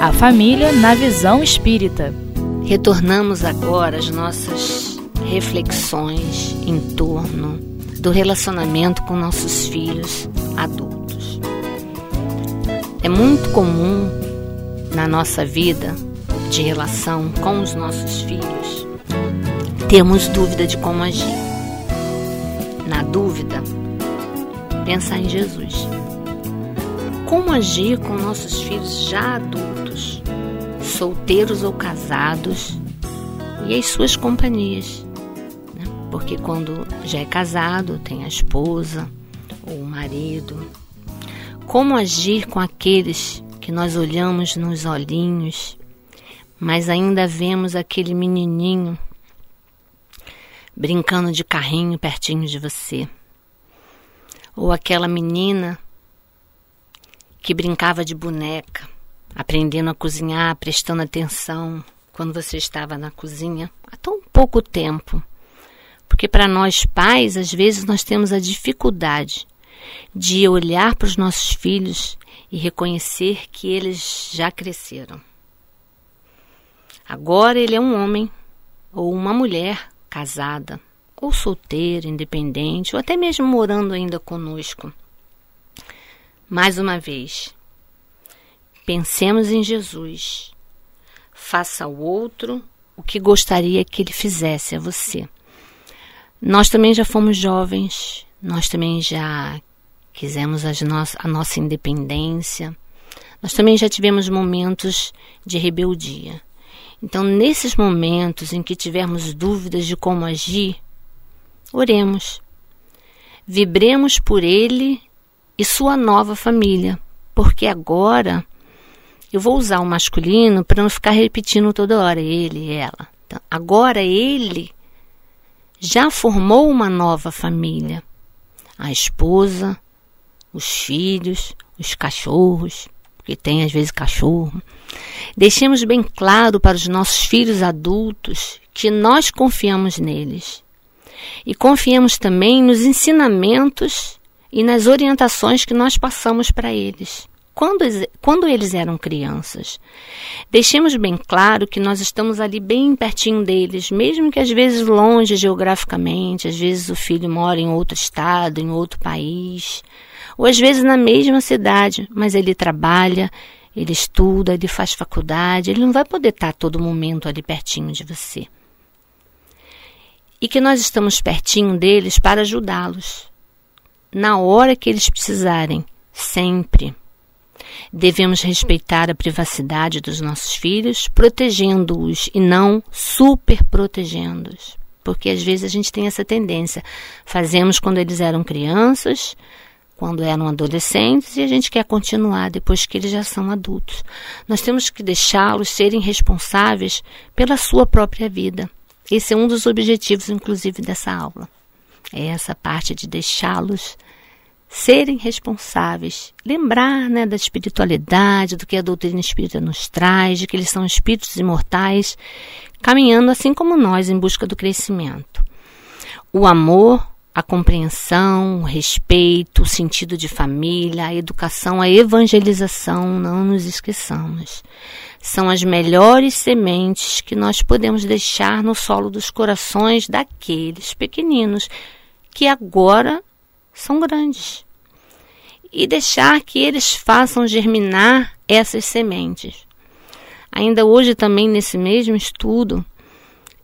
A família na visão espírita. Retornamos agora às nossas reflexões em torno do relacionamento com nossos filhos adultos. É muito comum na nossa vida de relação com os nossos filhos termos dúvida de como agir. Na dúvida, pensar em Jesus. Como agir com nossos filhos já adultos, solteiros ou casados, e as suas companhias? Né? Porque quando já é casado, tem a esposa ou o marido. Como agir com aqueles que nós olhamos nos olhinhos, mas ainda vemos aquele menininho brincando de carrinho pertinho de você? Ou aquela menina que brincava de boneca, aprendendo a cozinhar, prestando atenção quando você estava na cozinha há tão pouco tempo. Porque para nós pais, às vezes nós temos a dificuldade de olhar para os nossos filhos e reconhecer que eles já cresceram. Agora ele é um homem ou uma mulher casada ou solteiro, independente, ou até mesmo morando ainda conosco. Mais uma vez, pensemos em Jesus. Faça ao outro o que gostaria que ele fizesse a você. Nós também já fomos jovens, nós também já quisemos a nossa independência, nós também já tivemos momentos de rebeldia. Então, nesses momentos em que tivermos dúvidas de como agir, Oremos. Vibremos por ele e sua nova família, porque agora eu vou usar o masculino para não ficar repetindo toda hora ele e ela. Então, agora ele já formou uma nova família. A esposa, os filhos, os cachorros, porque tem às vezes cachorro. Deixemos bem claro para os nossos filhos adultos que nós confiamos neles e confiemos também nos ensinamentos e nas orientações que nós passamos para eles. Quando, quando eles eram crianças. Deixemos bem claro que nós estamos ali bem pertinho deles, mesmo que às vezes longe geograficamente, às vezes o filho mora em outro estado, em outro país, ou às vezes na mesma cidade, mas ele trabalha, ele estuda, ele faz faculdade, ele não vai poder estar todo momento ali pertinho de você e que nós estamos pertinho deles para ajudá-los na hora que eles precisarem, sempre. Devemos respeitar a privacidade dos nossos filhos, protegendo-os e não super protegendo-os. Porque às vezes a gente tem essa tendência. Fazemos quando eles eram crianças, quando eram adolescentes e a gente quer continuar depois que eles já são adultos. Nós temos que deixá-los serem responsáveis pela sua própria vida. Esse é um dos objetivos, inclusive, dessa aula. É essa parte de deixá-los serem responsáveis, lembrar né, da espiritualidade, do que a doutrina espírita nos traz, de que eles são espíritos imortais, caminhando assim como nós em busca do crescimento. O amor, a compreensão, o respeito, o sentido de família, a educação, a evangelização, não nos esqueçamos são as melhores sementes que nós podemos deixar no solo dos corações daqueles pequeninos que agora são grandes. E deixar que eles façam germinar essas sementes. Ainda hoje, também nesse mesmo estudo,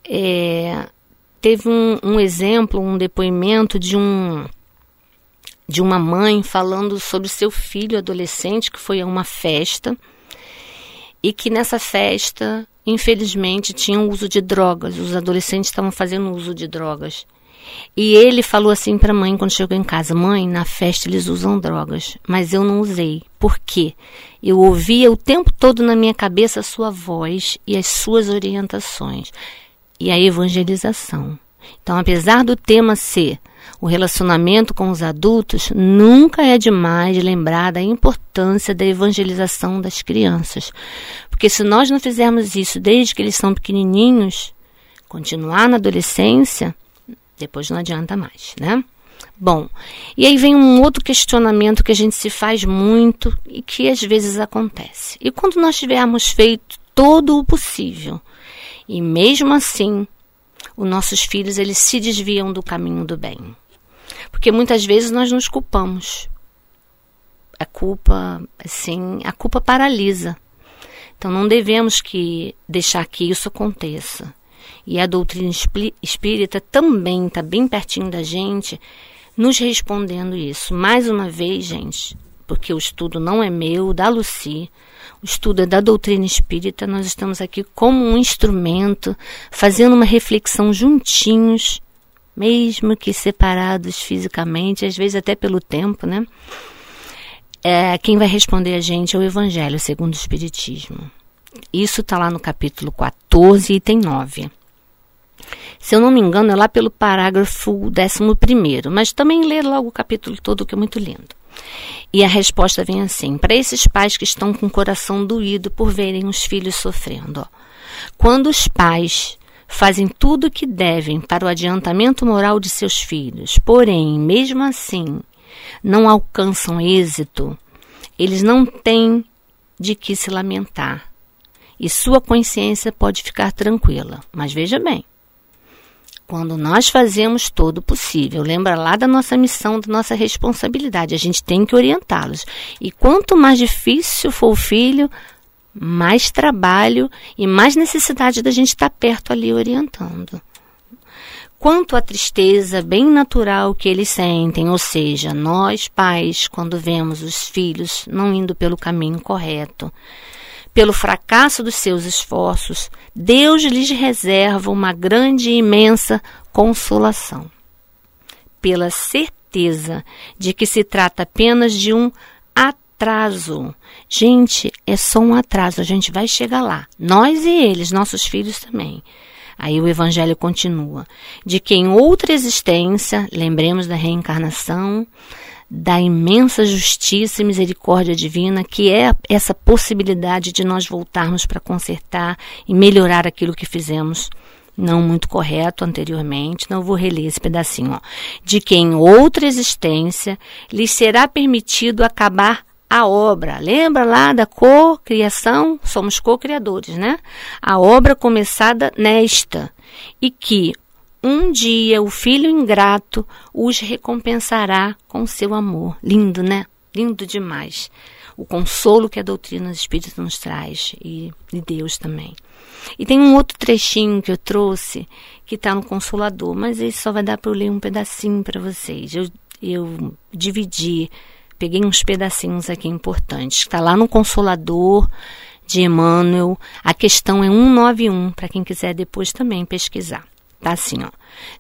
é, teve um, um exemplo, um depoimento de um de uma mãe falando sobre seu filho adolescente que foi a uma festa e que nessa festa, infelizmente, tinham uso de drogas. Os adolescentes estavam fazendo uso de drogas. E ele falou assim para a mãe quando chegou em casa: Mãe, na festa eles usam drogas, mas eu não usei. Por quê? Eu ouvia o tempo todo na minha cabeça a sua voz e as suas orientações e a evangelização. Então, apesar do tema ser o relacionamento com os adultos, nunca é demais lembrar da importância da evangelização das crianças. Porque se nós não fizermos isso desde que eles são pequenininhos, continuar na adolescência, depois não adianta mais, né? Bom, e aí vem um outro questionamento que a gente se faz muito e que às vezes acontece. E quando nós tivermos feito todo o possível e mesmo assim os nossos filhos eles se desviam do caminho do bem? Porque muitas vezes nós nos culpamos. A culpa, assim, a culpa paralisa. Então não devemos que deixar que isso aconteça. E a doutrina espírita também está bem pertinho da gente, nos respondendo isso. Mais uma vez, gente, porque o estudo não é meu, da Luci, o estudo é da doutrina espírita, nós estamos aqui como um instrumento, fazendo uma reflexão juntinhos, mesmo que separados fisicamente, às vezes até pelo tempo, né? É, quem vai responder a gente é o Evangelho segundo o Espiritismo. Isso está lá no capítulo 14, item 9. Se eu não me engano, é lá pelo parágrafo 11, mas também lê logo o capítulo todo, que é muito lindo. E a resposta vem assim: para esses pais que estão com o coração doído por verem os filhos sofrendo. Ó, quando os pais fazem tudo o que devem para o adiantamento moral de seus filhos, porém, mesmo assim, não alcançam êxito, eles não têm de que se lamentar. E sua consciência pode ficar tranquila. Mas veja bem, quando nós fazemos todo o possível, lembra lá da nossa missão, da nossa responsabilidade, a gente tem que orientá-los. E quanto mais difícil for o filho, mais trabalho e mais necessidade da gente estar perto ali orientando. Quanto à tristeza bem natural que eles sentem, ou seja, nós pais, quando vemos os filhos não indo pelo caminho correto, pelo fracasso dos seus esforços, Deus lhes reserva uma grande e imensa consolação. Pela certeza de que se trata apenas de um atraso. Gente, é só um atraso, a gente vai chegar lá. Nós e eles, nossos filhos também. Aí o evangelho continua: de que em outra existência, lembremos da reencarnação, da imensa justiça e misericórdia divina, que é essa possibilidade de nós voltarmos para consertar e melhorar aquilo que fizemos não muito correto anteriormente. Não vou reler esse pedacinho. Ó. De que em outra existência lhes será permitido acabar a obra. Lembra lá da co-criação? Somos co-criadores, né? A obra começada nesta. E que um dia o filho ingrato os recompensará com seu amor. Lindo, né? Lindo demais. O consolo que a doutrina espírita nos traz e de Deus também. E tem um outro trechinho que eu trouxe que está no Consolador, mas esse só vai dar para eu ler um pedacinho para vocês. Eu, eu dividi, peguei uns pedacinhos aqui importantes. Está lá no Consolador de Emmanuel. A questão é 191, para quem quiser depois também pesquisar. Tá assim, ó.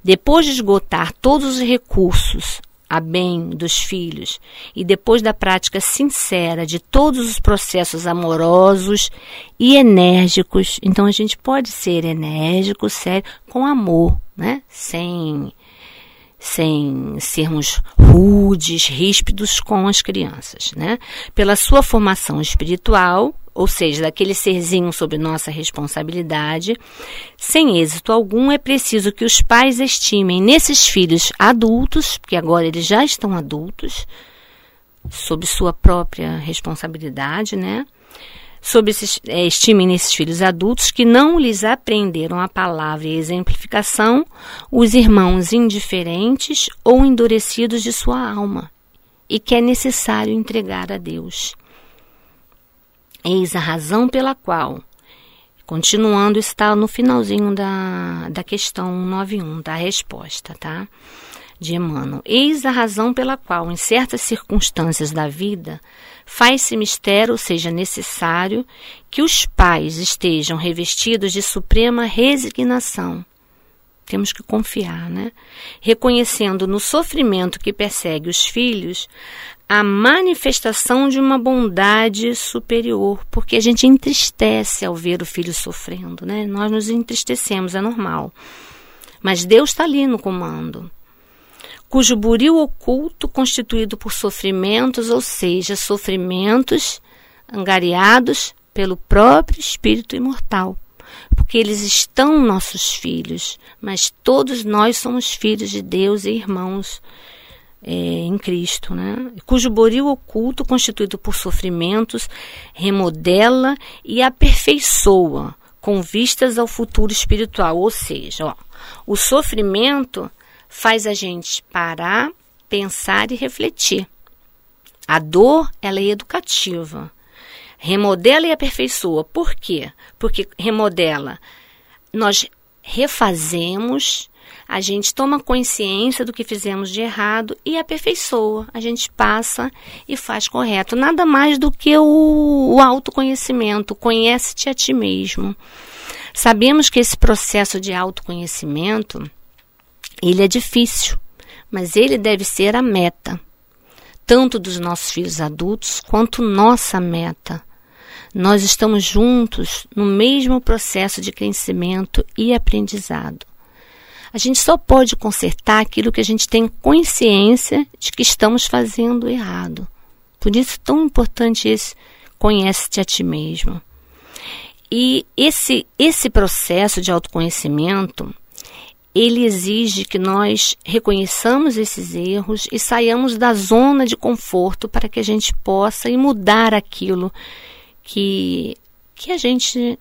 Depois de esgotar todos os recursos a bem dos filhos e depois da prática sincera de todos os processos amorosos e enérgicos, então a gente pode ser enérgico, sério, com amor, né? Sem sem sermos rudes, ríspidos com as crianças, né? Pela sua formação espiritual, ou seja, daquele serzinho sob nossa responsabilidade, sem êxito algum, é preciso que os pais estimem nesses filhos adultos, porque agora eles já estão adultos, sob sua própria responsabilidade, né? Sobre esses, é, estimem nesses filhos adultos que não lhes aprenderam a palavra e a exemplificação os irmãos indiferentes ou endurecidos de sua alma, e que é necessário entregar a Deus. Eis a razão pela qual, continuando, está no finalzinho da, da questão 91, da resposta, tá? De Emmanuel. Eis a razão pela qual, em certas circunstâncias da vida, faz-se mistério, ou seja, necessário, que os pais estejam revestidos de suprema resignação. Temos que confiar, né? Reconhecendo no sofrimento que persegue os filhos a manifestação de uma bondade superior, porque a gente entristece ao ver o filho sofrendo, né? Nós nos entristecemos, é normal. Mas Deus está ali no comando. Cujo buril oculto, constituído por sofrimentos, ou seja, sofrimentos angariados pelo próprio Espírito imortal. Porque eles estão nossos filhos, mas todos nós somos filhos de Deus e irmãos é, em Cristo, né? cujo boril oculto, constituído por sofrimentos, remodela e aperfeiçoa com vistas ao futuro espiritual. Ou seja, ó, o sofrimento faz a gente parar, pensar e refletir. A dor, ela é educativa. Remodela e aperfeiçoa. Por quê? Porque remodela. Nós refazemos, a gente toma consciência do que fizemos de errado e aperfeiçoa. A gente passa e faz correto. Nada mais do que o, o autoconhecimento. Conhece-te a ti mesmo. Sabemos que esse processo de autoconhecimento, ele é difícil, mas ele deve ser a meta, tanto dos nossos filhos adultos quanto nossa meta. Nós estamos juntos no mesmo processo de crescimento e aprendizado. A gente só pode consertar aquilo que a gente tem consciência de que estamos fazendo errado. Por isso, tão importante esse conhece-te a ti mesmo. E esse, esse processo de autoconhecimento, ele exige que nós reconheçamos esses erros e saiamos da zona de conforto para que a gente possa mudar aquilo que, que a gente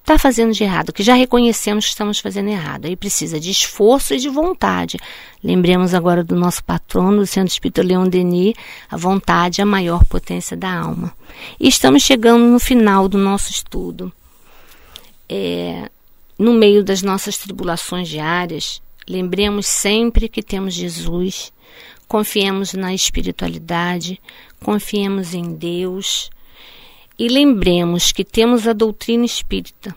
está fazendo de errado, que já reconhecemos que estamos fazendo errado. Aí precisa de esforço e de vontade. Lembremos agora do nosso patrono, do Centro Espírita Leon Denis, a vontade é a maior potência da alma. E estamos chegando no final do nosso estudo. É, no meio das nossas tribulações diárias, lembremos sempre que temos Jesus, confiemos na espiritualidade, confiemos em Deus, e lembremos que temos a doutrina espírita,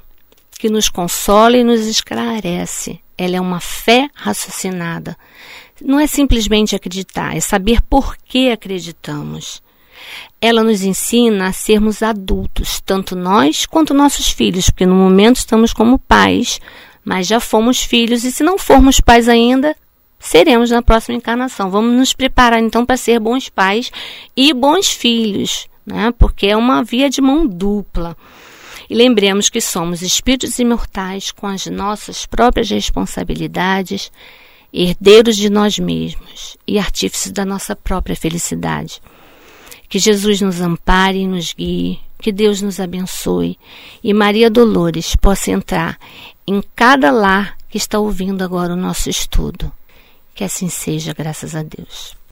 que nos consola e nos esclarece. Ela é uma fé raciocinada. Não é simplesmente acreditar, é saber por que acreditamos. Ela nos ensina a sermos adultos, tanto nós quanto nossos filhos, porque no momento estamos como pais, mas já fomos filhos e se não formos pais ainda, seremos na próxima encarnação. Vamos nos preparar então para ser bons pais e bons filhos né? porque é uma via de mão dupla. E lembremos que somos espíritos imortais com as nossas próprias responsabilidades, herdeiros de nós mesmos e artífices da nossa própria felicidade. Que Jesus nos ampare e nos guie, que Deus nos abençoe e Maria Dolores possa entrar em cada lar que está ouvindo agora o nosso estudo. Que assim seja, graças a Deus.